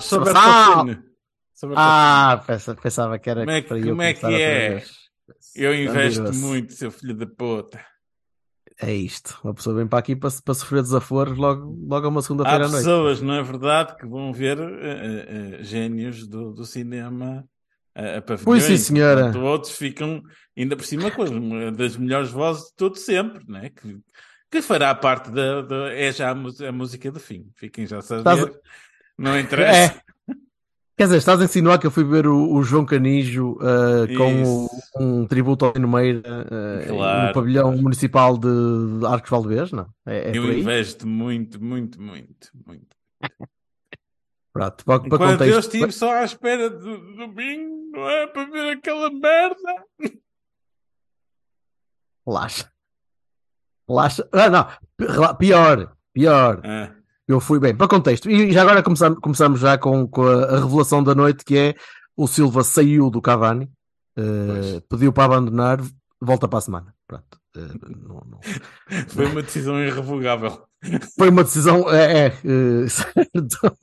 So, sobre a a Ah, pensa- pensava que era Como é que- como é que é? Eu investo muito, seu filho da puta. É isto. Uma pessoa vem para aqui para, para sofrer desaforos logo, logo a uma Há segunda-feira à noite. pessoas, não é verdade, que vão ver eh, eh, génios do, do cinema eh, a pavilhões. Pois sim, senhora. enquanto Outros ficam, ainda por cima, com as, das melhores vozes de todo sempre, né? que, que fará parte da, da- É já a, a música do fim. Fiquem já a saber. Estás a- Não interessa. É. Quer dizer, estás a insinuar que eu fui ver o, o João Canijo ah, com o- um tributo ao Lino Meira ah, Claro. no pavilhão municipal de, de Arcos Valdevez, não? É, é Eu investo muito, muito, muito, muito. Pronto, para, para Enquanto eu contexto. estive só à espera do do domingo, não é? Para ver aquela merda. Relaxa. Relaxa. Ah, não. Pior. Pior. Ah, Eu fui bem. Para contexto. E já agora começamos, começamos já com, com a, a revelação da noite, que é o Silva saiu do Cavani, Pois. pediu para abandonar, volta para a semana. Pronto. Eh, não- não- foi uma decisão irrevogável. Foi uma decisão. É, é, eh, certo.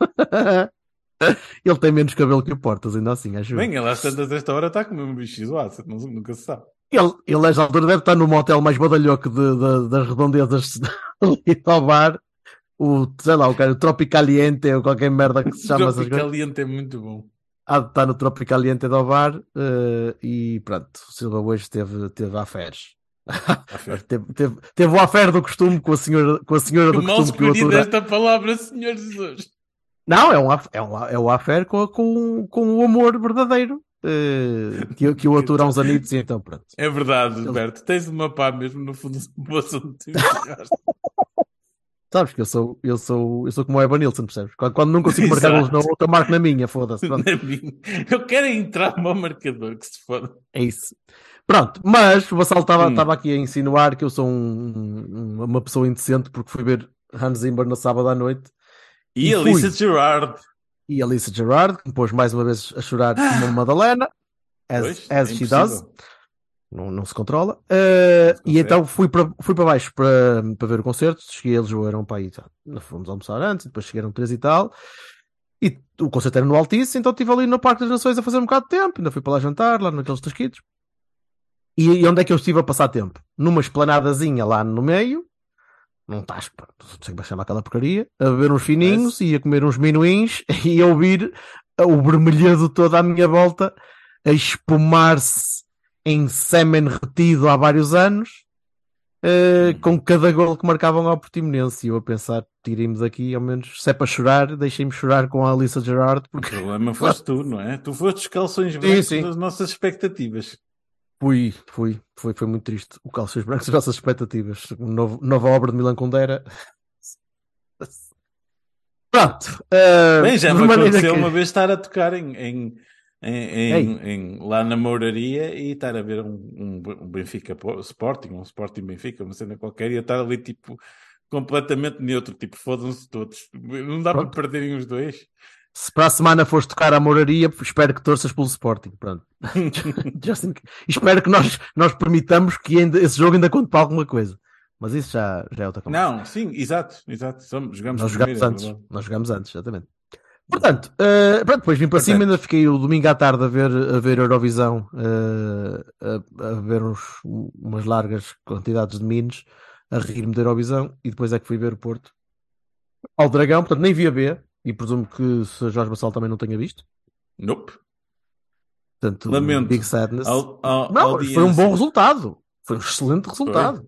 Ele tem menos cabelo que o Portas, ainda assim, acho. Bem, ele às tantas desta hora está a comer um bicho não- nunca se sabe. Ele, ele, nesta altura, deve estar no motel mais badalhoco de, de- das redondezas ali ao bar. O, sei lá, o cara, o Tropicaliente ou qualquer merda que se chama essas coisas. Tropicaliente é muito bom. Há de estar no Tropicaliente do bar eh, e pronto, o Silva hoje teve, teve afés. teve, teve, teve o afé do costume com a senhora, com a senhora Que do mal costume que o escolhido atura. esta palavra, Senhor Jesus. Não, é um, é um, é um affair com, com, com o amor verdadeiro eh, que, que o atura há uns anitos e então pronto. É verdade, Roberto. Tens uma pá mesmo no fundo do enfiaste. Sabes que eu sou, eu sou, eu sou como o Evan Nilsson, percebes? Quando, quando não consigo marcar golos na outra, marco na minha, foda-se. pronto. Na minha. Eu quero entrar no meu marcador, que se foda. É isso. Pronto, mas o Vassal estava Hum. aqui a insinuar que eu sou um- um- uma pessoa indecente porque fui ver Hans Zimmer na sábado à noite E, E a fui. Lisa Gerard. e a Lisa Gerard, que me pôs mais uma vez a chorar como uma Madalena, as, Pois, as é she does, não, não se controla. Uh, Não se e então fui para, fui para baixo para, para ver o concerto. Cheguei a Lisboa, eram para aí, fomos almoçar antes, depois chegaram três e tal. E o concerto era no Altice, então estive ali no Parque das Nações a fazer um bocado de tempo. Ainda fui para lá jantar, lá naqueles tasquitos. E, e onde é que eu estive a passar tempo? Numa esplanadazinha lá no meio, não estás, pá, não sei como é que chama aquela porcaria, a beber uns fininhos e a comer uns minuins e a ouvir o vermelhado todo à minha volta a espumar-se em sêmen retido há vários anos, eh, com cada gol que marcavam ao Portimonense. E eu a pensar, tirem-me daqui, ao menos, se é para chorar, deixem-me chorar com a Alissa Gerard, O porque problema foste tu, não é? Tu foste os calções brancos sim. das nossas expectativas. fui, fui, foi, foi muito triste. O Calções Brancos, as nossas expectativas. Novo- nova obra de Milan Kundera. Pronto. eh, Bem, já me aconteceu que- uma vez estar a tocar em, em, em, em- em- lá na Mouraria e estar a ver um, um, um Benfica Po- Sporting, um Sporting Benfica, uma cena qualquer, e eu estar ali tipo completamente neutro, tipo fodam-se todos. Não dá Pronto. para perderem os dois. Se para a semana fores tocar à moraria, espero que torças pelo Sporting. Pronto. Just in- Espero que nós, nós permitamos que ainda- esse jogo ainda conte para alguma coisa. Mas isso já, já é outra coisa. Não, sim, exato, exato. Somos, jogamos Nós jogamos é antes. Nós jogamos antes, exatamente. Portanto, eh, pronto, depois vim para Portanto. cima, ainda fiquei o domingo à tarde a ver, a ver Eurovisão, eh, a, a ver uns, umas largas quantidades de minos, a rir-me da Eurovisão, e depois é que fui ver o Porto ao Dragão, portanto nem vi a B, e presumo que se Jorge Bassal também não tenha visto. Nope. Portanto, Lamento. Big Sadness. Não, foi um bom resultado. Foi um excelente resultado.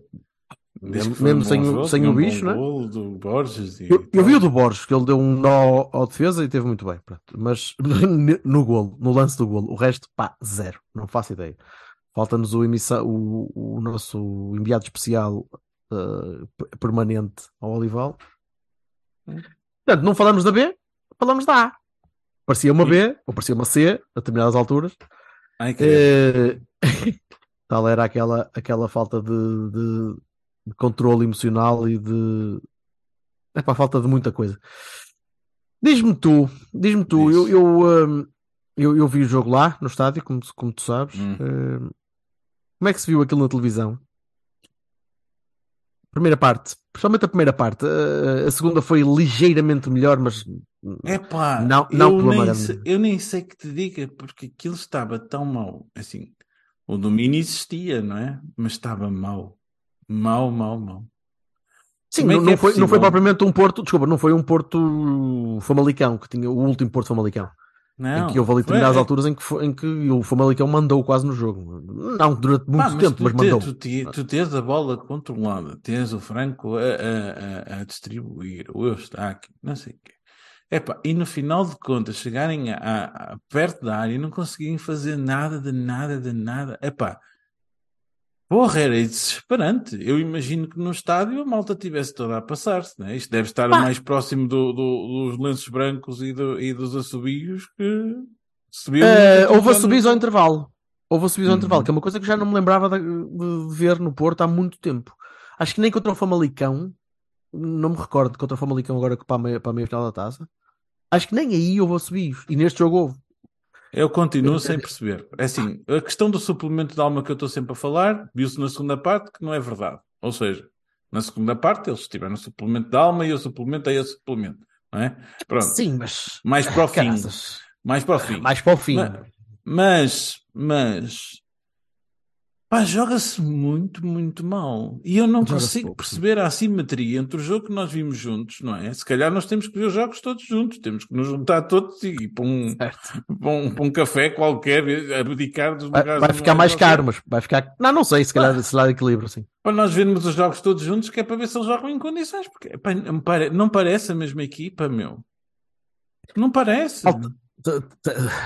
Mesmo, que mesmo sem, o- jogo, sem o bicho, né? Borges e Eu, eu vi o do Borges, que ele deu um nó ao defesa e teve muito bem. pronto. Mas no golo, no lance do golo, o resto, pá, zero. Não faço ideia. Falta-nos o, o, o nosso enviado especial uh, permanente ao Olival. Portanto, não falamos da B, falamos da A. Parecia uma B, ou parecia uma C, a determinadas alturas. Ai, credo. Eh, tal era aquela, aquela falta de, de, de controle emocional e de. É para falta de muita coisa. Diz-me tu, diz-me tu, eu, eu, hum, eu, eu vi o jogo lá no estádio, como, tu- como tu sabes. Hum. Hum, como é que se viu aquilo na televisão? Primeira parte, principalmente a primeira parte. A segunda foi ligeiramente melhor, mas Epá, Não- não eu, nem sei, eu nem sei que te diga, porque aquilo estava tão mau. Assim, o domínio existia, não é? Mas estava mau. Mau, mau, mau. Sim, não, não é foi, não foi propriamente um Porto, desculpa, não foi um Porto Famalicão, que tinha o último Porto Famalicão. Não, em que houve ali determinadas é- alturas em que, em que o Famalicão mandou quase no jogo. Não durante muito Pá, mas tempo, tu, mas mandou. tu, tu tens a bola controlada, tens o Franco a, a, a, distribuir, o Eustáquio, não sei o quê. Epá, e no final de contas, chegarem a- a perto da área e não conseguirem fazer nada, de nada, de nada. Epá, porra, era desesperante. Eu imagino que no estádio a malta tivesse toda a passar-se, né? Isto deve estar Pá. mais próximo do, do- dos lenços brancos e, do- e dos assobios que se viu Eh, houve assobios ao intervalo. Houve assobios ao Uhum. intervalo, que é uma coisa que já não me lembrava de, de ver no Porto há muito tempo. Acho que nem contra o Famalicão, não me recordo contra o Famalicão agora que para a meia, para a meia final da taça. Acho que nem aí houve assobios. E neste jogo houve. Eu continuo sem perceber. É assim, a questão do suplemento de alma que eu estou sempre a falar, viu-se na segunda parte que não é verdade. Ou seja, na segunda parte eles tiveram suplemento de alma e eu suplementei esse suplemento. Não é? Pronto. Sim, mas. Mais para o fim. Caraças. Mais para o fim. Mais para o fim. Mas, mas, pá, joga-se muito, muito mal. E eu não consigo pouco, perceber a assimetria entre o jogo que nós vimos juntos, não é? Se calhar nós temos que ver os jogos todos juntos, temos que nos juntar todos e ir para um, para um, para um café qualquer, abdicar dos Vai, lugares. vai onde ficar mais caro, mas vai ficar. Não, não sei, se calhar, se lá equilíbrio, sim. Para nós vermos os jogos todos juntos, que é para ver se eles jogam em condições, porque pá, não pare- não parece a mesma equipa, meu. Não parece. Falta-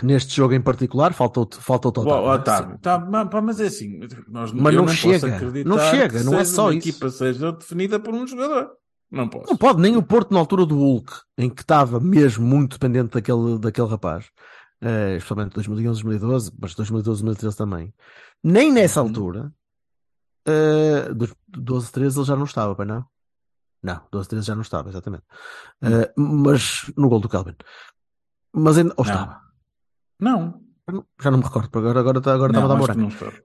Neste jogo em particular, faltou faltou Bom, total. Otávio, tá, mas, é assim, nós, Mas não não chega, não chega, não é só isso. equipa seja definida por um jogador. Não posso. Não pode, nem o Porto na altura do Hulk, em que estava mesmo muito dependente daquele, daquele rapaz, eh, especialmente 2011, 2012, mas 2012, 2013 também. Nem nessa Uhum. altura, dos 12, 13 ele já não estava, pai, não? Não, 12, 13 já não estava, exatamente. Eh, mas no gol do Calvin. Mas ainda, ou Não. estava. Não. Já não me recordo, porque agora agora está agora a não, dar acho que morango. não está.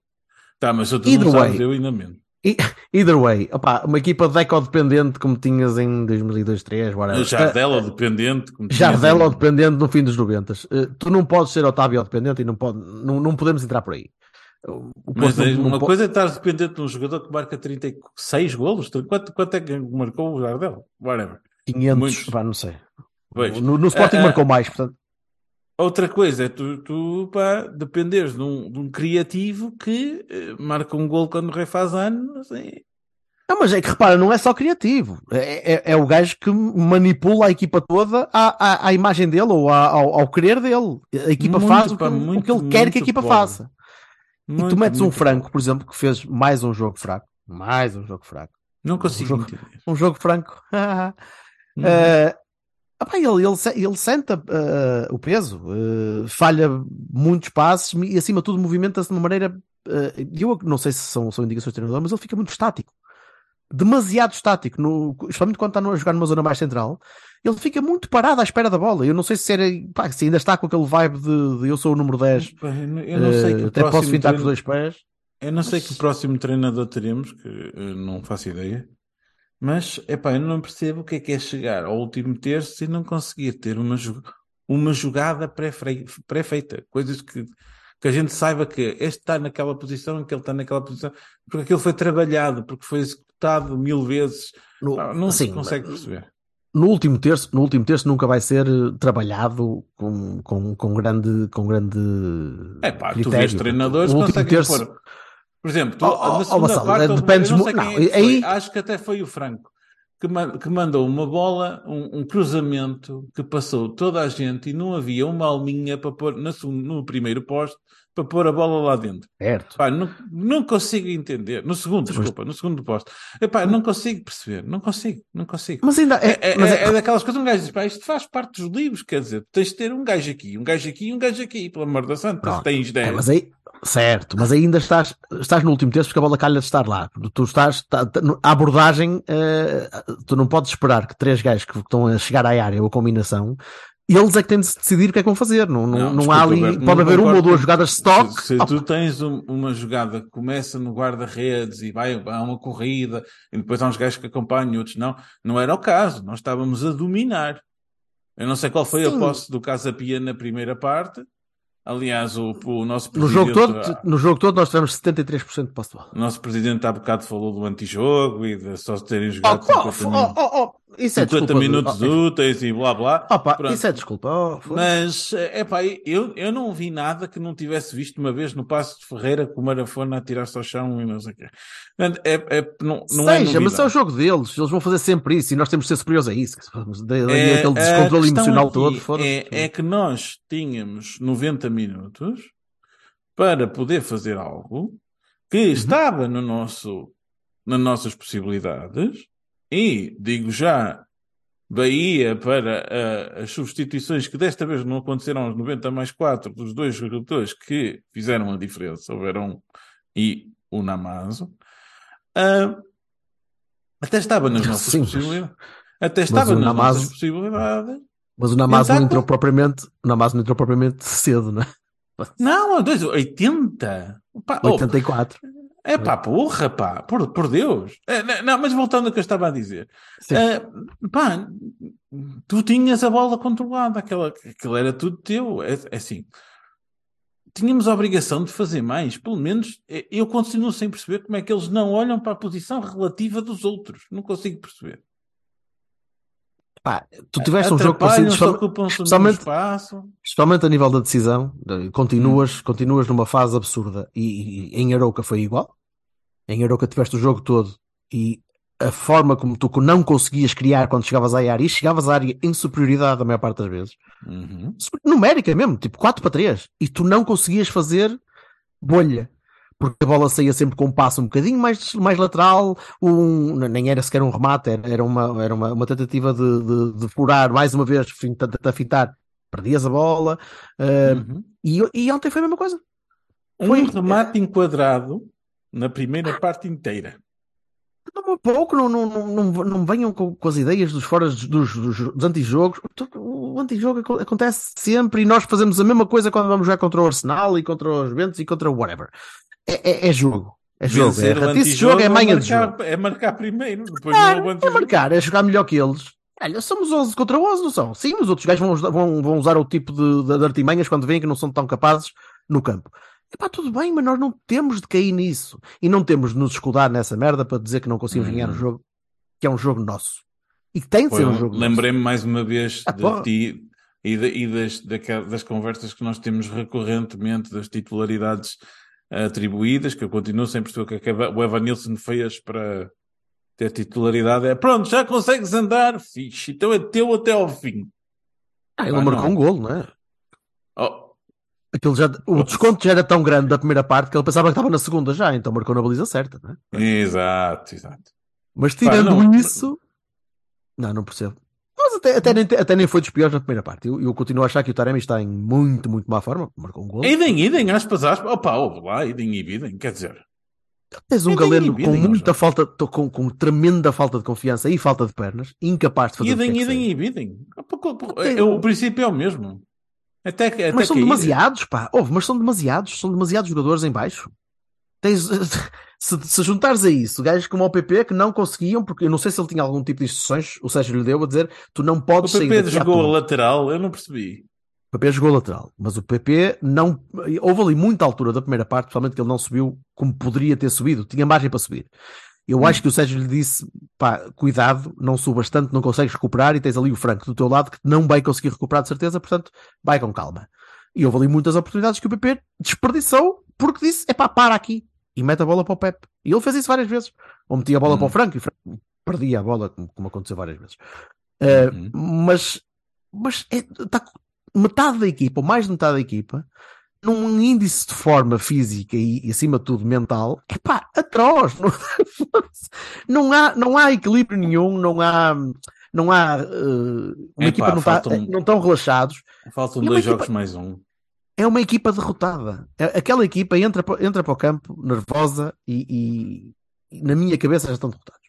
Tá, mas se tu Either não sabes, way. eu ainda menos. Either way, opá, uma equipa deco-dependente como tinhas em 2002, 2003, whatever. Jardel dependente. como tinhas Jardel em- dependente no fim dos 90. Eh, tu não podes ser Otávio dependente e não, pode, não, não podemos entrar por aí. Mas não- não uma po- coisa é estar dependente de um jogador que marca 36 golos. Quanto, quanto é que marcou o Jardel? Whatever. 500, muitos. pá, não sei. Pois. No, no Sporting Ah, ah. marcou mais, portanto. Outra coisa é tu, tu pá, dependeres de um, de um criativo que eh, marca um gol quando o rei faz anos. E... Não, mas é que repara, não é só criativo. É, é, é o gajo que manipula a equipa toda à, à, à imagem dele ou à- ao, ao querer dele. A equipa Muito, faz o que, pá, o muito, que ele quer que a muito equipa pobre. faça. e tu metes um Franco, por exemplo, que fez mais um jogo fraco. Mais um jogo fraco. Não consigo jogo- entender. Um jogo franco. Uhum. Opá, ele, ele, ele senta eh, o peso, eh, falha muitos passes e, acima de tudo, movimenta-se de uma maneira. eh, eu não sei se são, são indicações do treinador, mas ele fica muito estático. Demasiado estático, no, especialmente quando está a jogar numa zona mais central. Ele fica muito parado à espera da bola. Eu não sei se, era, pá, se ainda está com aquele vibe de, de eu sou o número 10, Pá, Eu não- sei que até posso próximo fintar com os treino- dois pés. Eu não sei que próximo treinador teremos, que eh, não faço ideia. Mas, epá, eu não percebo o que é que é chegar ao último terço e não conseguir ter uma, uma jogada pré-feita. Coisas que, que a gente saiba que este está naquela posição, que ele está naquela posição, porque aquilo foi trabalhado, porque foi executado mil vezes. No, não se sim, consegue perceber. no último terço, no último terço nunca vai ser eh, trabalhado com, com, com grande, com grande É pá, tu critério. vês treinadores O conseguem terço- pôr. Por exemplo, tu, Oh, oh, na oh, segunda Vassal, parte, é, dependes eu não sei quem não, é aí- acho que até foi o Franco, que, que mandou uma bola, um, um cruzamento que passou toda a gente e não havia uma alminha para pôr na no primeiro poste para pôr a bola lá dentro. Certo. Pá, não, não consigo entender. No segundo, desculpa, no segundo posto. Epá, não consigo perceber. Não consigo, não consigo. Mas ainda É, é, é, mas é é- daquelas coisas, um gajo diz, pá, isto faz parte dos livros, quer dizer, tens de ter um gajo aqui, um gajo aqui e um gajo aqui, pelo amor da santa, tens 10. É, mas aí, certo, mas ainda estás, estás no último terço porque a bola calha de estar lá. Tu estás, tá- tá- a abordagem, eh, tu não podes esperar que três gajos que estão a chegar à área ou a combinação, eles é que têm de decidir o que é que vão fazer. Não, não, não, há ali, pode haver uma ou duas jogadas de stock. Se, tu tens um- uma jogada que começa no guarda-redes e vai a uma corrida e depois há uns gajos que acompanham, outros não, não era o caso. Nós estávamos a dominar. Eu não sei qual foi a posse do Casa Pia na primeira parte. Aliás, o, o nosso no, presidente, jogo todo, no jogo todo nós tivemos 73% de posse de bola. o nosso presidente há bocado falou do antijogo e de só terem Oh, jogado oh, 50 oh, minutos, oh, isso é 50 desculpa. de- minutos oh, úteis e blá blá. Opa, Pronto. isso é desculpa. Oh. Mas, é pá, eu, eu não vi nada que não tivesse visto uma vez no Passo de Ferreira com o Marafona a tirar-se ao chão e não sei o quê. Portanto, é, é, não, não é Seja, mas é o jogo deles, eles vão fazer sempre isso e nós temos de ser superiores a isso. Daí É, aquele descontrole emocional aqui todo. foda-se. É, é que nós tínhamos 90 minutos para poder fazer algo que Uhum. estava no nosso, nas nossas possibilidades e, digo já, Bahia para ah, as substituições que desta vez não aconteceram aos 90 mais 4 dos dois jogadores que fizeram a diferença, o Verão e o Namazo. Ah, até estava nas nossas Sim, possibilidades. Até estava nas Namazo- nossas possibilidades. Mas o Namaz não entrou propriamente, o Namaz não entrou propriamente cedo, né? Não, a dois, 80. Pá, oh, 84. É pá, porra, pá, por, por Deus. É, não, não, mas voltando ao que eu estava a dizer. Ah, pá, tu tinhas a bola controlada, aquela, aquilo era tudo teu. É, é assim, tínhamos a obrigação de fazer mais. Pelo menos eh, eu continuo sem perceber como é que eles não olham para a posição relativa dos outros. Não consigo perceber. Pá, tu tiveste um jogo parecido, especialmente, especialmente- a nível da decisão. de- Continuas, Hum. continuas numa fase absurda. E, e em Arouca foi igual. Em Arouca tiveste o jogo todo e a forma como tu não conseguias criar quando chegavas à área e chegavas à área em superioridade a maior parte das vezes. Uhum. numérica mesmo, tipo 4 para 3, e tu não conseguias fazer bolha, porque a bola saía sempre com um passo um bocadinho mais, mais lateral, um, nem era sequer um remate, era, uma, era uma, uma tentativa de, de, de furar mais uma vez, tentar fitar, perdias a bola, uh, Uhum. e, e ontem foi a mesma coisa. Um Foi- remate enquadrado na primeira parte inteira. Não, pouco, não, não, não, não, venham com, com as ideias dos fora dos, dos, dos, antijogos. O antijogo aco- acontece sempre e nós fazemos a mesma coisa quando vamos jogar contra o Arsenal e contra os Ventos e contra o whatever. É, é, é jogo. É jogo. É ratice antijogo jogo, é manha de jogo. É marcar primeiro, depois não é o é marcar, é jogar melhor que eles. Olha, somos 11 contra 11, não são? Sim, os outros gajos vão, usar- vão, vão usar o tipo de, de, de artimanhas quando veem que não são tão capazes no campo. Epá, tudo bem, mas nós não temos de cair nisso. E não temos de nos escudar nessa merda para dizer que não conseguimos Uhum. ganhar o jogo, que é um jogo nosso. E que tem de Foi ser um um- jogo nosso. Lembrei-me mais uma vez Ah, de porra. ti e, de- e das, das conversas que nós temos recorrentemente das titularidades atribuídas, que eu continuo sem perceber o que é o Evan Nilsson fez para ter titularidade. É pronto, já consegues andar, fixe, então é teu até ao fim. Ah, ele Ah, marcou um golo, não é? Oh, Aquilo já, o desconto já era tão grande da primeira parte que ele pensava que estava na segunda já, então marcou na baliza certa, não é? exato, exato. Mas tirando não. isso, não, não percebo. Mas até, até, nem, até nem foi dos piores na primeira parte. Eu, eu continuo a achar que o Taremi está em muito, muito má forma. Marcou um gol. Idem, idem, aspas, aspas. Opa, ouve lá, idem e videm, quer dizer. Tens um Idem, galeno idem, com idem, muita falta, com, com tremenda falta de confiança e falta de pernas, incapaz de fazer o que Idem, quer que idem e. Tem- O princípio é o mesmo. Até, que- até Mas são demasiados, pá. Houve, mas são demasiados. São demasiados jogadores em baixo. Tens, se, se juntares a isso, gajos como o PP que não conseguiam, porque eu não sei se ele tinha algum tipo de instruções, o Sérgio lhe deu a dizer: tu não O podes sair PP daqui à jogou a lateral, eu não percebi. O PP jogou lateral, mas o PP não. Houve ali muita altura da primeira parte, principalmente que ele não subiu como poderia ter subido, tinha margem para subir. Eu acho que o Sérgio lhe disse: pá, cuidado, não subas tanto, não consegues recuperar, e tens ali o Franco do teu lado que não vai conseguir recuperar de certeza, portanto, vai com calma. E houve ali muitas oportunidades que o PP desperdiçou porque disse: é pá, para aqui e mete a bola para o Pepe. E ele fez isso várias vezes. Ou metia a bola Hum. para o Franco e o Franco perdia a bola, como, aconteceu várias vezes. Eh, Uhum. mas mas é, tá, metade da equipa, ou mais de metade da equipa, num índice de forma física e, e, acima de tudo mental, é pá, atroz. Não, não, há, não há equilíbrio nenhum, não há. Não há. Uh, uma Epá, equipa não, tá, faltam- não estão relaxados. Faltam uma dois equipa- jogos mais um. É uma equipa derrotada. É- Aquela equipa entra, entra para o campo nervosa e, e- e na minha cabeça já estão derrotados.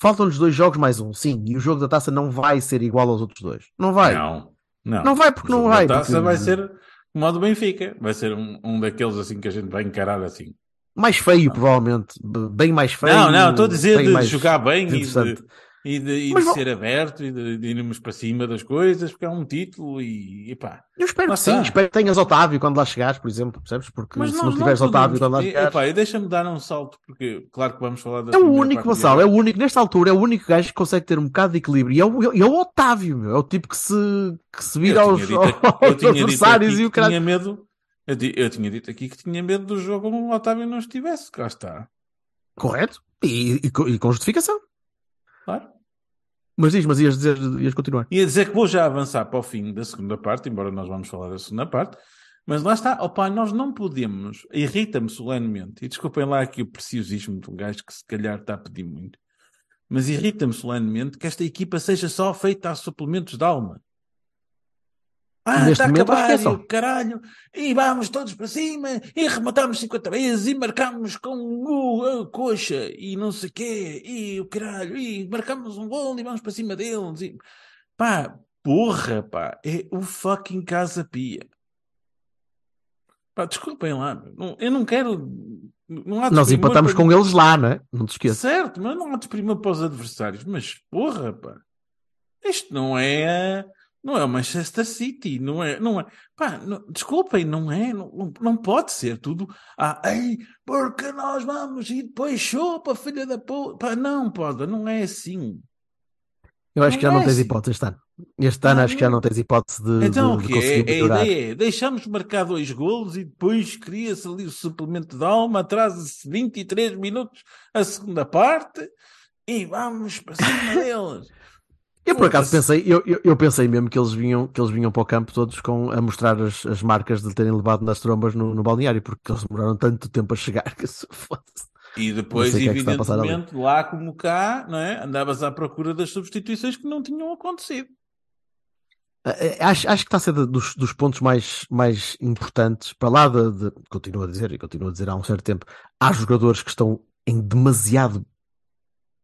Faltam-lhes dois jogos mais um, sim. E o jogo da taça não vai ser igual aos outros dois. Não vai. Não, não. Não vai porque não vai. taça porque- vai ser como o do Benfica. Vai ser um, um daqueles assim que a gente vai encarar assim. Mais feio, provavelmente. B- Bem mais feio. não, não, estou a dizer de mais jogar bem e de. E de, e de ser aberto e de, de irmos para cima das coisas, porque é um título e, e pá. Eu espero que sim, espero que tenhas Otávio quando lá chegares, por exemplo, percebes? Porque Mas se nós não tiveres podemos- Otávio quando lá chegares. epá, deixa-me dar um salto, porque claro que vamos falar da É o único, de- é o único, nesta altura, é o único gajo que consegue ter um bocado de equilíbrio. E é o, é o Otávio, meu. É o tipo que se, que se vira aos, dito aos adversários e o que tinha medo. Eu, eu tinha dito aqui que tinha medo do jogo onde o Otávio não estivesse, cá está. Correto? E, e e com justificação. Claro. Mas diz, mas ias dizer, ias continuar. Ia dizer que vou já avançar para o fim da segunda parte, embora nós vamos falar da segunda parte, mas lá está, opá, nós não podemos, irrita-me solenemente, e desculpem lá aqui o preciosismo de um gajo que se calhar está a pedir muito, mas irrita-me solenemente que esta equipa seja só feita a suplementos de alma. Ah, está a momento, acabar, é só. o caralho, e vamos todos para cima, e rematamos 50 vezes, e marcamos com o a coxa, e não sei quê, e o caralho, e marcamos um gol, e vamos para cima deles, e... Pá, porra, pá, é o fucking Casa Pia. Pá, desculpem lá, não- eu não quero. Não há Nós empatamos para- com eles lá, não é? Não te esqueças. Certo, mas não há desprimor para os adversários. Mas porra, pá, isto não é. Não é o Manchester City, não é. Não é pá, não- desculpem, não é. Não, não, não pode ser tudo. Ah, ei, porque nós vamos e depois chupa, filha da puta. Não pode, não é assim. Eu acho que já Não não é tens assim. hipótese este ano. Este ano Ah, acho que já não. não tens hipótese de, Então de, o de quê? conseguir É- a melhorar. ideia é deixamos marcar dois golos e depois cria-se ali o suplemento de alma, atrasa-se 23 minutos a segunda parte e vamos para cima deles. Eu por acaso pensei, eu, eu, eu pensei mesmo que eles vinham, que eles vinham para o campo todos com, a mostrar as, as marcas de terem levado nas trombas no, no balneário, porque eles demoraram tanto tempo a chegar que se foda-se. E depois, é evidentemente, lá como cá, não é? andavas à procura das substituições que não tinham acontecido. Acho, acho que está a ser dos, dos pontos mais, mais importantes, para lá de, de- continuo a dizer, e continuo a dizer há um certo tempo, há jogadores que estão em demasiado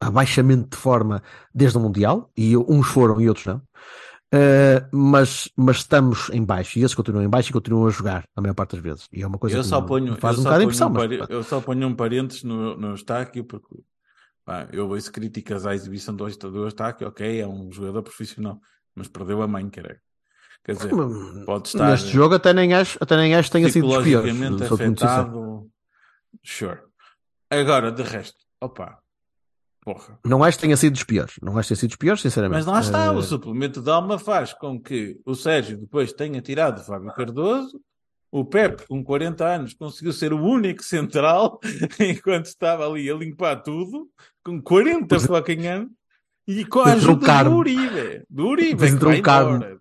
abaixamento de forma desde o Mundial, e uns foram e outros não. Eh, mas, mas estamos em baixo, e esses continuam em baixo e continuam a jogar, a maior parte das vezes. E é uma coisa Eu que só ponho, faz um bocado de impressão. um mas, eu só ponho um parênteses no, no Estáquio porque pá, eu ouço críticas à exibição do, do Estáquio, ok, é um jogador profissional, mas perdeu a mãe, caralho. Quer dizer, pode estar Neste jogo até nem acho, até nem acho que tenha sido dos piores. sincero. afetado. Sure. Agora, de resto, opa, porra. Não acho que tenha sido dos piores. Não acho que tenha sido dos piores, sinceramente. Mas lá está, Eh, o suplemento de alma faz com que o Sérgio depois tenha tirado o Fábio Cardoso, o Pepe, com 40 anos, conseguiu ser o único central, enquanto estava ali a limpar tudo, com 40 Pois é. fucking anos, e com a ajuda do. Uribe. Do Uribe, que vai Carmo. embora.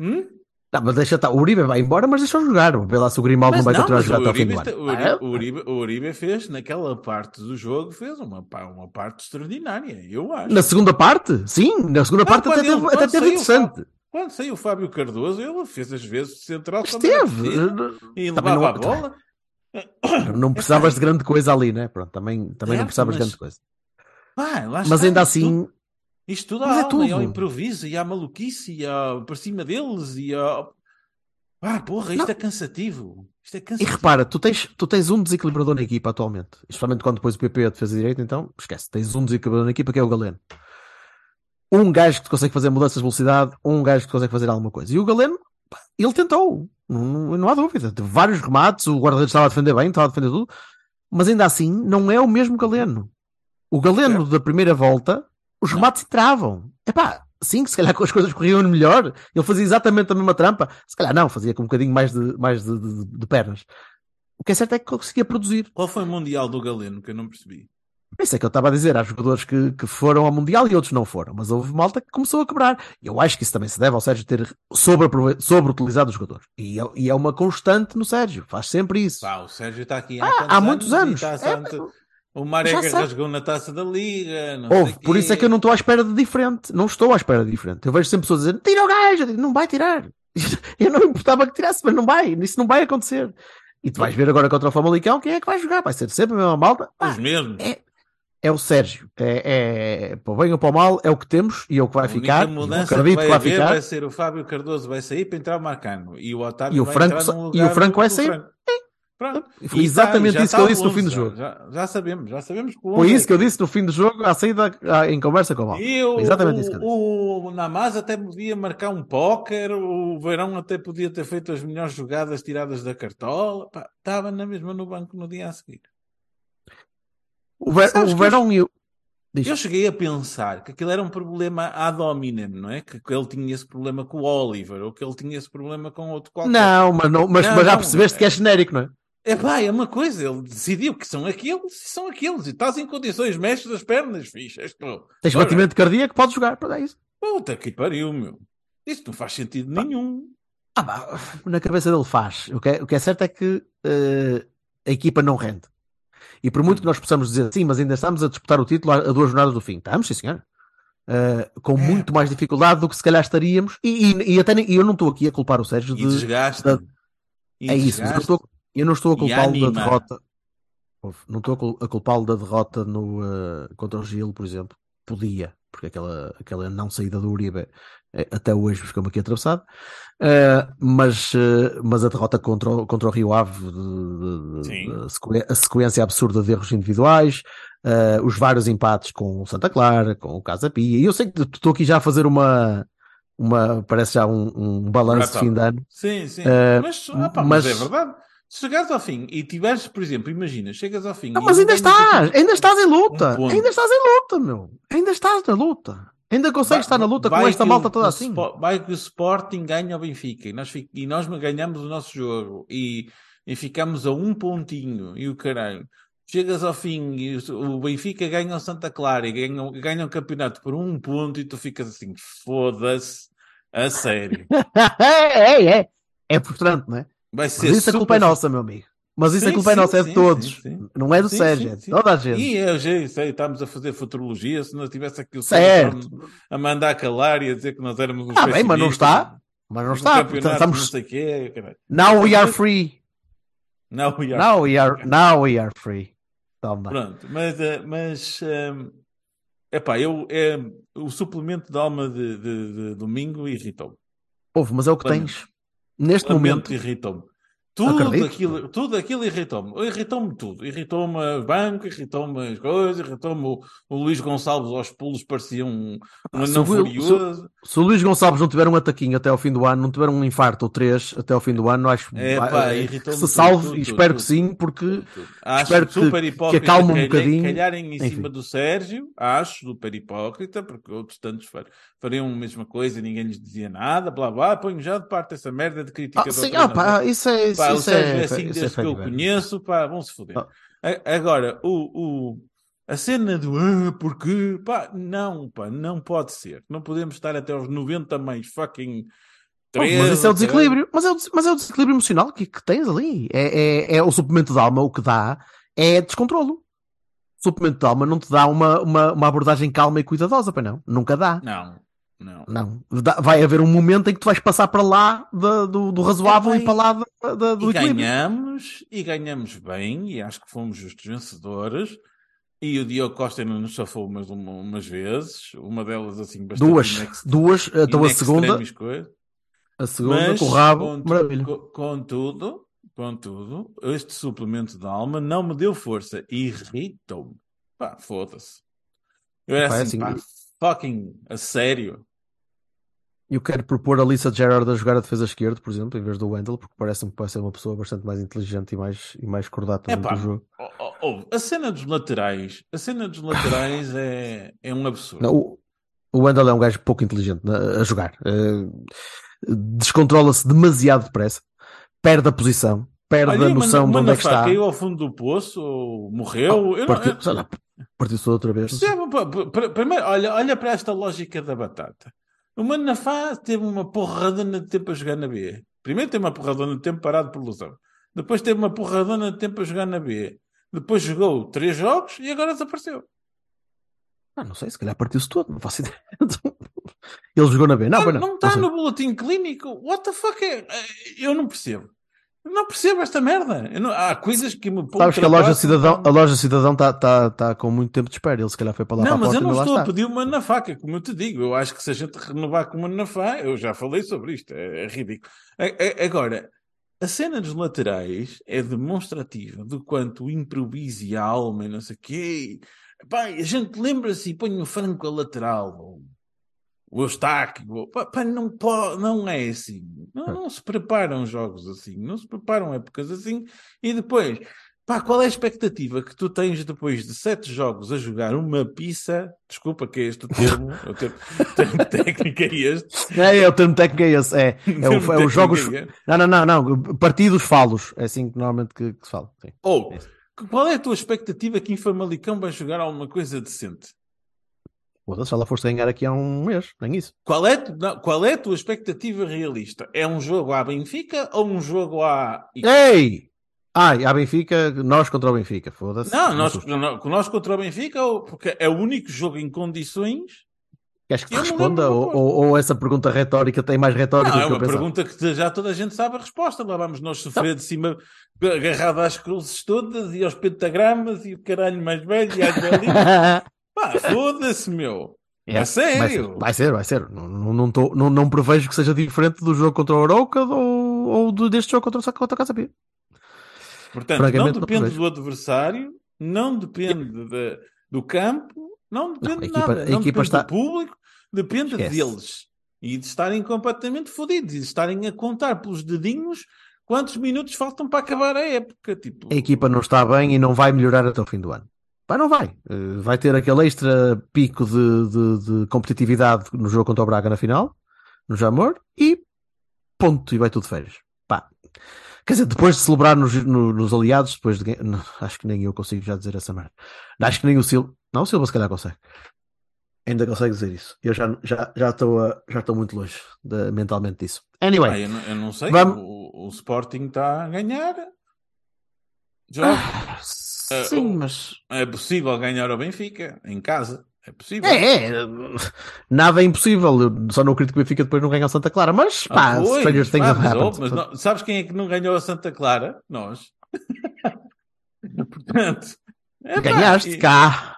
Hum? Não, mas deixa estar. O Uribe vai embora, mas deixa jogar. Vê lá se o Grimaldo não vai não, continuar a jogar o até ao fim do ano. o, Ah, Uribe, o, Uribe, o Uribe fez, naquela parte do jogo, fez uma, uma parte extraordinária, eu acho. Na segunda parte? Sim, na segunda Não, parte até ele- teve, até teve o interessante. Quando saiu o Fábio Cardoso, ele fez as vezes de central Esteve. preciso, e Também levava não- a bola. Não precisavas de grande coisa ali, né? Pronto, também, também não Certo, precisavas de mas- grande coisa. Mas está, ainda assim, tudo- Isto tudo Mas à é alma, e ao improviso, e à maluquice, e ao, por cima deles, e ao... Ah, porra, isto Não. é cansativo. Isto é e cansativo. repara, tu tens, tu tens um desequilibrador na equipa atualmente. Especialmente quando depois o PP é defesa direita, então esquece. Tens um desequilibrador na equipa que é o Galeno. Um gajo que te consegue fazer mudanças de velocidade, um gajo que te consegue fazer alguma coisa. E o Galeno, ele tentou. Não, não há dúvida. Teve vários remates, o guarda-redes estava a defender bem, estava a defender tudo. Mas ainda assim, não é o mesmo Galeno. O Galeno da primeira volta, os remates entravam. Epá, sim, se calhar as coisas corriam melhor. Ele fazia exatamente a mesma trampa. Se calhar não, fazia com um bocadinho mais de, mais de, de- de pernas. O que é certo é que conseguia produzir. Qual foi o Mundial do Galeno que eu não percebi? Isso é que eu estava a dizer, há jogadores que, que foram ao Mundial e outros não foram, mas houve malta que começou a quebrar. Eu acho que isso também se deve ao Sérgio ter sobre- sobreutilizado os jogadores. E é, e é uma constante no Sérgio, faz sempre isso. Pá, o Sérgio está aqui Ah, quantos há muitos anos. É, O Marega rasgou na taça da Liga. Sei por quê. isso é que eu não estou à espera de diferente. Não estou à espera de diferente. Eu vejo sempre pessoas dizer, tira o gajo, digo, não vai tirar. Eu não importava que tirasse, mas não vai, isso não vai acontecer. E tu vais ver agora contra o Famalicão, quem é que vai jogar? Vai ser sempre a mesma malta. Pá, Os mesmos. é, é o Sérgio. É, é, para o bem ou para o mal, é o que temos e é o que vai a única ficar. mudança acredito que que vai vai haver ficar. vai ser o Fábio Cardoso vai sair para entrar o Marcano e o Otávio E o vai Franco e o Franco vai sair. Franco. Pronto. Foi exatamente tá, já isso que eu disse no fim do 11, jogo. Já, já sabemos, já sabemos Foi 11 isso que eu é disse no fim do jogo, à saída, em conversa com o mal. E o, exatamente isso que eu disse. o, Namaz até podia marcar um póquer, o Verão até podia ter feito as melhores jogadas tiradas da cartola. Pá, estava na mesma no banco no dia a seguir. O, Ver, o Verão e o. Diz. Eu cheguei a pensar que aquilo era um problema ad hominem, não é? Que, que ele tinha esse problema com o Oliver, ou que ele tinha esse problema com outro qualquer. Não, mas, não, mas, Não, mas já percebeste é- que é genérico, não é? É pá, é uma coisa, ele decidiu que são aqueles e são aqueles. E estás em condições, mexes as pernas, fixe. Estou. Tens Ora, batimento cardíaco, podes jogar. Pronto, é isso. Puta que pariu, meu. Isto não faz sentido nenhum. Ah, pá, na cabeça dele faz. O que é, o que é certo é que eh, a equipa não rende. E por muito que nós possamos dizer sim, mas ainda estamos a disputar o título a, a duas jornadas do fim. Estamos, sim, senhor. Eh, com muito mais dificuldade do que se calhar estaríamos. E, e, e até nem- e eu não estou aqui a culpar o Sérgio E de. desgaste. da- E é isso, mas eu, desgaste. estou- eu não estou a culpá-lo da derrota. Não estou a cul- a culpá-lo da derrota no, eh, contra o Gil, por exemplo. Podia, porque aquela, aquela não saída do Uribe eh, até hoje ficou-me aqui atravessado. Eh, mas, eh, mas a derrota contra o, contra o Rio Ave, de- de- a, sequ- a sequência absurda de erros individuais, eh, os vários empates com o Santa Clara, com o Casa Pia. E eu sei que estou aqui já a fazer uma, uma parece já um, um balanço de fim de ano. Sim, sim. Mas, pá, mas... mas- é verdade. Se chegares ao fim e tiveres, por exemplo, imagina, chegas ao fim. Não, e mas não ainda estás, ainda estás em luta, Um ainda estás em luta, meu. Ainda estás na luta. Ainda consegues estar na luta com esta malta o- toda o assim. Vai que o Sporting ganha ao Benfica e nós, e nós ganhamos o nosso jogo e, e ficamos a um pontinho e o caralho. Chegas ao fim e o o Benfica ganha o Santa Clara e ganha, ganha o campeonato por um ponto e tu ficas assim, foda-se, a sério. é, é, é. É frustrante, não é? Vai Mas ser isso a culpa é super- nossa, meu amigo. Mas isso a Sim, culpa é sim, nossa, é de sim, todos. Não é do Sérgio, é de toda a gente. E eu já sei, estávamos a fazer futurologia, se não tivesse aqui o. Sérgio a mandar calar e a dizer que nós éramos uns Ah, bem, mas não está. Mas não um está. Portanto, Não estamos... sei quê. Now we are free. Não, we are- Now we are, now we are free. Toma. Pronto, mas, eh, mas é epá, eu, é, o suplemento de alma de, de- de domingo irritou-me. Houve, mas é o que Lamento. tens. Neste Lamento, momento, irritou-me. Tudo Acredito. aquilo, tudo aquilo irritou-me. Irritou-me tudo. Irritou-me o banco, irritou-me as coisas, irritou-me o, o Luís Gonçalves aos pulos, parecia um, um se anão furioso. Se o Luís Gonçalves não tiver um ataquinho até ao fim do ano, não tiver um infarto ou três até ao fim do ano, acho É, pá, que irritou-me se salve tudo, e espero tudo, que sim, porque. Acho espero que- super que hipócrita acalme um bocadinho. calharem em Enfim. cima do Sérgio, acho super hipócrita, porque outros tantos fa- fariam a mesma coisa e ninguém lhes dizia nada, blá blá, ponho já de parte essa merda de crítica Ah, sim, ah, pá, isso é, isso, Pá, o isso Sérgio é, é assim é desde que eu o conheço, pá, vão-se foder. Ah. Agora, o, o, a cena do ah, porque, pá, não, pá, não pode ser. Não podemos estar até aos 90 mais fucking Oh, mas isso é o 13, desequilíbrio, mas é o, mas é o desequilíbrio emocional que, que tens ali. É, é, é o suplemento de alma, o que dá é descontrolo. O suplemento de alma não te dá uma, uma, uma abordagem calma e cuidadosa, para não. Nunca dá. Não, não. Não. Vai haver um momento em que tu vais passar para lá da- do, do razoável É, e para lá da- da- do E equilíbrio. ganhamos, e ganhamos bem, e acho que fomos justos vencedores. E o Diogo Costa ainda nos safou umas, uma- umas vezes, uma delas assim bastante Duas, inex- duas, então a segunda, a segunda Mas, com o rabo, contu- maravilha. co- Contudo, contudo, este suplemento de alma não me deu força, irritou-me. Pá, foda-se. Eu era Pá, é assim, assim, pá, fucking, a sério. Eu quero propor a Lisa Gerard a jogar a defesa esquerda, por exemplo, em vez do Wendell, porque parece-me que vai ser uma pessoa bastante mais inteligente e mais, e mais cordata É durante pá, o jogo. oh, oh, oh, a cena dos laterais, a cena dos laterais é, é um absurdo. Não, o, o Wendell é um gajo pouco inteligente a jogar. Eh, Descontrola-se demasiado depressa, perde a posição, perde Olha, a noção de onde é que está. caiu ao fundo do poço ou morreu. Eu não- Partiu- eu- sei lá, Partiu-se outra vez. Percebe? Primeiro, olha, olha para esta lógica da batata. O Manafá teve uma porradona de tempo a jogar na B. Primeiro teve uma porradona de tempo parado por lesão. Depois teve uma porradona de tempo a jogar na B. Depois jogou três jogos e agora desapareceu. Ah, não sei, se calhar partiu-se todo, não faço ideia. Ele jogou na B. Não, Não, não. está no boletim clínico. What the fuck é? Eu não percebo. Não percebo esta merda. Não- Há coisas que me Sabes que a loja. Cidadão, a loja Cidadão está tá, tá com muito tempo de espera. Ele se calhar foi para lá Não, para mas eu não estou a pedir uma na faca, como eu te digo. Eu acho que se a gente renovar com uma na faca, eu já falei sobre isto, é, é ridículo. Agora, a cena dos laterais é demonstrativa do quanto e a alma e não sei o quê. Pai, a gente lembra-se e põe o Franco a lateral, ou- Pá, não, pode, não é assim. Não, não se preparam jogos assim, não se preparam épocas assim. E depois, pá, qual é a expectativa que tu tens depois de sete jogos a jogar uma pizza? Desculpa que é este o termo, o termo, termo técnico é este. É, é, o termo técnico é esse. É, é, O é os jogos. é. Não, não, não, não. Partidos falos. É assim que normalmente que, que se fala. Sim. Ou, qual é a tua expectativa que em Famalicão vai jogar alguma coisa decente? Foda-se, se ela fosse ganhar aqui há um mês, nem isso. Qual é, não, qual é a tua expectativa realista? É um jogo à Benfica ou um jogo à. Ei! Ai, a Benfica, nós contra o Benfica, foda-se. Não, nós, não, nós contra o Benfica, porque é o único jogo em condições. Queres que te responda? Ou, ou, ou essa pergunta retórica tem mais retórica Não, é do que eu uma pergunta que já toda a gente sabe a resposta. Lá vamos nós sofrer de cima, agarrado às cruzes todas e aos pentagramas e o caralho mais velho e às velhinhas. Pá, foda-se, meu. É, A sério? Vai ser, vai ser. Vai ser. Não, não, não, tô- não, não prevejo que seja diferente do jogo contra o Arouca ou, ou do- deste jogo contra, o- contra a Casa B. Portanto, não não depende do adversário, não depende de- do campo, não depende a de equipa- nada. a não depende está- do público, depende Esquece. deles. E de estarem completamente fodidos e de estarem a contar pelos dedinhos quantos minutos faltam para acabar a época. Tipo, A equipa não está bem e não vai melhorar até o fim do ano. Pá, não vai. Eh, vai ter aquele extra pico de, de- de competitividade no jogo contra o Braga na final, no Jamor, e ponto, e vai tudo de férias. Pá. Quer dizer, depois de celebrar nos, no- nos aliados, depois de. não, acho que nem eu consigo já dizer essa merda. Acho que nem o Silva. Não, o Silva se calhar consegue. Ainda consegue dizer isso. Eu já já já estou a- já estou muito longe de- mentalmente disso. Anyway, Ah, eu, não, eu não sei, Vamos- o, o Sporting está a ganhar. Jogos. Sim, o- mas É possível ganhar ao Benfica, em casa. É possível. É, é, nada é impossível. Eu só não acredito que o Benfica depois não ganhe ao Santa Clara, mas Ah, pá, pois, stranger things pá, have mas, oh, mas não- sabes quem é que não ganhou a Santa Clara? Nós. Portanto, epá, Ganhaste e- cá.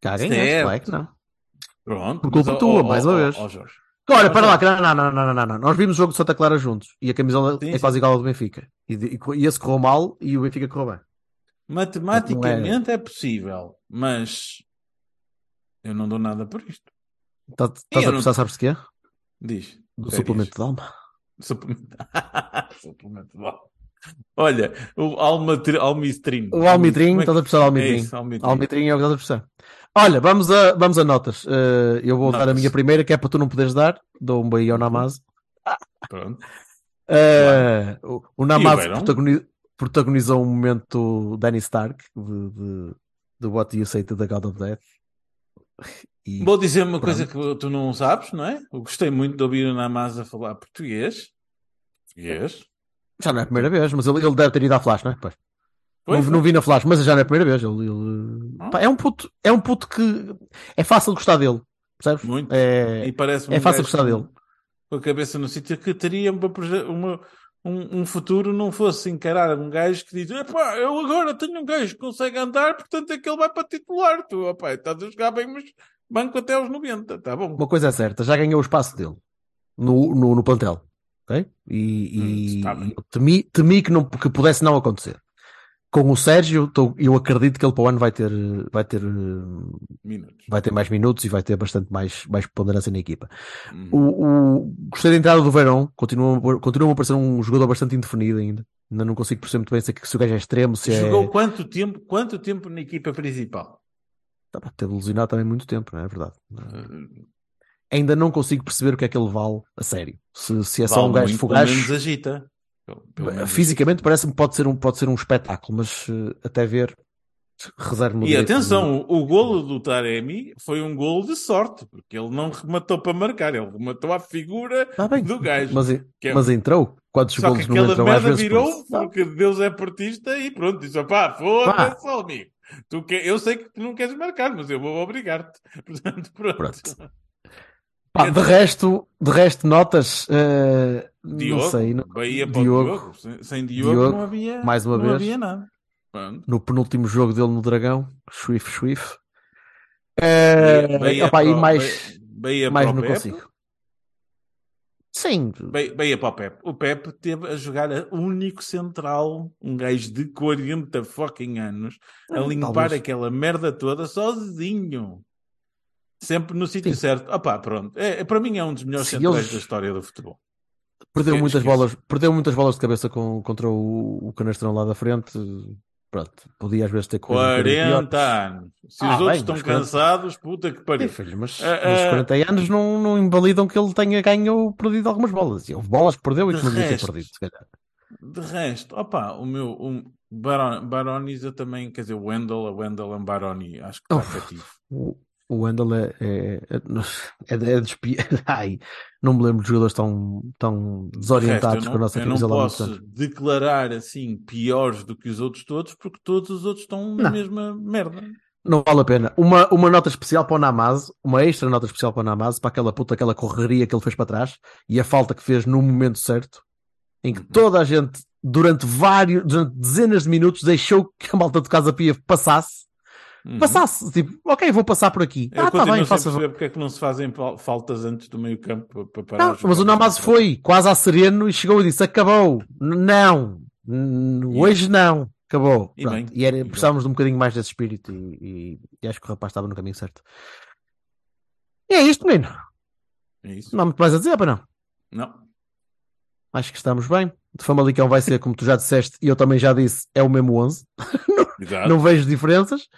Cá ganhaste, lá é que não. Pronto. Por culpa mas, tua, oh, mais oh, uma oh, vez. oh, Jorge. Olha, para lá, não, não, não, não, não. Nós vimos o jogo de Santa Clara juntos e a camisola Sim, é sim. quase igual ao do Benfica. E, e e esse correu mal e o Benfica correu bem. Matematicamente é possível, mas eu não dou nada por isto. Tá- Estás Eu a não- precisar, sabes de quê? Diz. Do suplemento diz. de alma. Suplemento. Suplemento de alma. Olha, o almatri... almistrim. O Almitrim, é que- estás a precisar do É Almitrim. isso, almitrim. Almitrim é o que estás a. Olha, vamos a, vamos a notas. Eh, eu vou dar a Notas. minha primeira, que é para tu não poderes dar. Dou um beijo ao Namaz. Pronto. Eh, o, o Namaz E o Beirão? protagoni- protagonizou um momento Danny Stark de, de, de What You Say to the God of Death. E, Vou dizer uma Pronto. coisa que tu não sabes, não é? Eu gostei muito de ouvir o Namaz falar português. Português. já não é a primeira vez, mas ele, ele deve ter ido à Flash, não é? Pois. Não, não vi na Flash, mas já não é a primeira vez. Ele, ele- Ah. Pá, é, um puto, é um puto que é fácil gostar dele, percebes? Muito. É, E parece é fácil gostar dele. Com a cabeça no sítio que teria uma, uma- um, um futuro não fosse encarar um gajo que diz: Epá, eu agora tenho um gajo que consegue andar, portanto é que ele vai para titular. Tu, opá, estás a jogar bem, mas banco até aos 90, tá bom. Uma coisa é certa, já ganhou o espaço dele no, no, no plantel. ok? E, Hum, e eu temi, temi que, não, que pudesse não acontecer. Com o Sérgio, tô- eu acredito que ele para o ano vai ter, vai ter, Minutos. vai ter mais minutos e vai ter bastante mais, mais ponderância na equipa. Uhum. O, o- gostei da entrada do Verão, continua, continua a parecer um jogador bastante indefinido ainda. Ainda não consigo perceber muito bem se, é- se o gajo é extremo, se é. Jogou quanto tempo, quanto tempo na equipa principal? Tá, teve lesionado também muito tempo, não é verdade? Uh, Ainda não consigo perceber o que é que ele vale a sério. Se, se é só vale um gajo. Pelo menos agita. Menos Fisicamente parece-me que pode ser um, pode ser um espetáculo, mas eh, até ver Reservo-me o E atenção, o, golo do Taremi foi um golo de sorte, porque ele não rematou para marcar, ele rematou à figura Tá bem, do gajo. Mas, que é- mas entrou. Quantos Só que golos não aquela às merda por virou? Tá. porque Deus é portista e pronto, disse: pá, foda-se, amigo. Tu que... Eu sei que tu não queres marcar, mas eu vou obrigar-te. Portanto, pronto. Pronto. Pá, de resto, de resto, notas. eh, Diogo, não sei. não- Bahia para Diogo, Diogo. Sem, sem Diogo, Diogo, não havia, mais uma não vez. havia nada. No penúltimo jogo dele no Dragão, Swift Swift. Eh, Bahia opá, e para o- mais, Bahia mais não Pepe. consigo. Sim, Bahia, Bahia para o Pepe. O Pepe teve a jogar a único central, um gajo de 40 fucking anos, a Hum, limpar talvez. aquela merda toda sozinho. Sempre no sítio certo. Opá, pronto. É, é- para mim é um dos melhores Se centrais eles- da história do futebol. Perdeu muitas bolas, perdeu muitas bolas de cabeça com, contra o, o canastrão lá da frente. Pronto, podia às vezes ter corrido um bocadinho 40 pior. anos. Se Ah, os outros bem, estão mas 40 cansados, puta que pariu. filho, mas, mas ah, 40 anos não, não invalidam que ele tenha ganho ou perdido algumas bolas. E Houve bolas que perdeu e que não devia ter perdido, se calhar. De resto, opa, o meu o Baron, Baroniza também, quer dizer, o Wendell, a Wendell and Baroni, acho que está cativo. O, Wendel é, é, é, é, de- é Ai, não me lembro de jogadores tão, tão resto, desorientados eu com a não, nossa eu não camisola há muitos posso declarar assim piores do que os outros todos, porque todos os outros estão na Não. mesma merda. Não vale a pena. Uma, uma nota especial para o Namaz, uma extra nota especial para o Namaz, para aquela puta, aquela correria que ele fez para trás e a falta que fez no momento certo, em que Uhum. toda a gente, durante vários, durante dezenas de minutos, deixou que a malta de Casa Pia passasse. Uhum. Passasse, tipo, ok, vou passar por aqui. Eu ah, tá bem, faça. perceber porque é que não se fazem fal- faltas antes do meio campo para, para parar Não, mas o. Namaz foi quase a sereno e chegou e disse: acabou. Não, hoje não, acabou. E bem, E, era, e bem. precisávamos de um bocadinho mais desse espírito e, e- acho que o rapaz estava no caminho certo. E é isto, menino. É isso? Não há muito mais a dizer, para não. Não. Acho que estamos bem. De Famalicão vai ser, como tu já disseste, e eu também já disse, é o mesmo 11. Exato. Não vejo diferenças.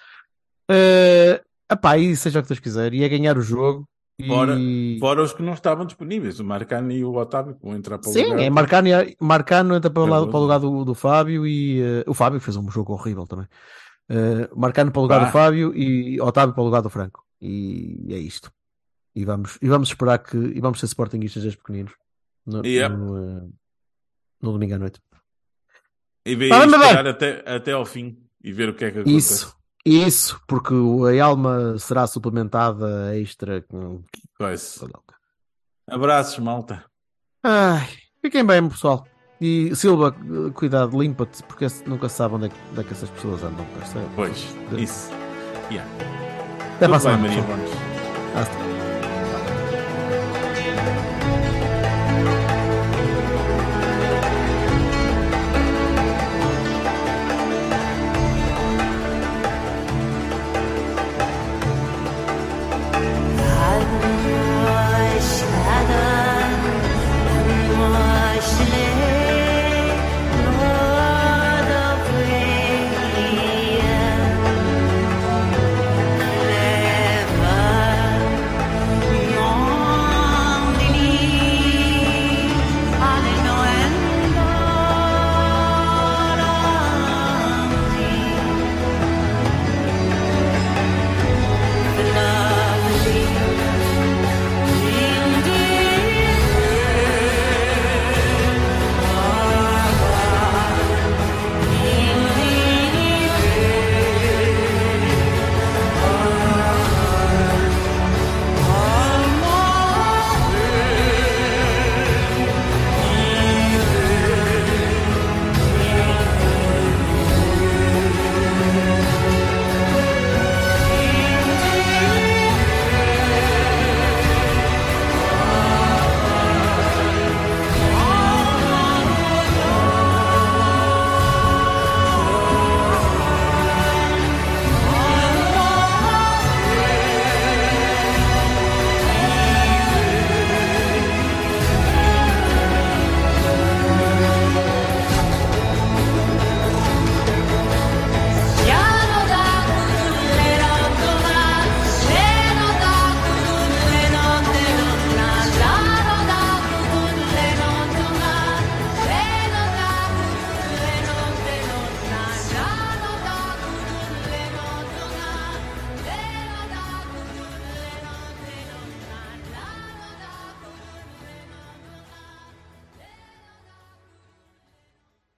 Uh, epá, e seja o que Deus quiser. E é ganhar o jogo. E... Fora, fora os que não estavam disponíveis, o Marcano e o Otávio, que vão entrar para o Sim, lugar. é Marcano, Marcano entra para o, lado, para o lugar do, do Fábio e uh, o Fábio fez um jogo horrível também. Uh, Marcano para o lugar Pá. do Fábio e Otávio para o lugar do Franco. E é isto. E vamos, e vamos esperar que. E vamos ser sportinguistas desde pequeninos. No, Yep. no, uh, no domingo à noite. E veio Tá até, até ao fim e ver o que é que acontece. Isso, isso, porque a alma será suplementada extra com. Coisa. Abraços, malta. Ai, fiquem bem, pessoal. E Silva, cuidado, limpa-te, porque nunca se sabe onde é, que, onde é que essas pessoas andam. percebe? Pois, isso. Yeah. Até para a semana. Maria. Hasta.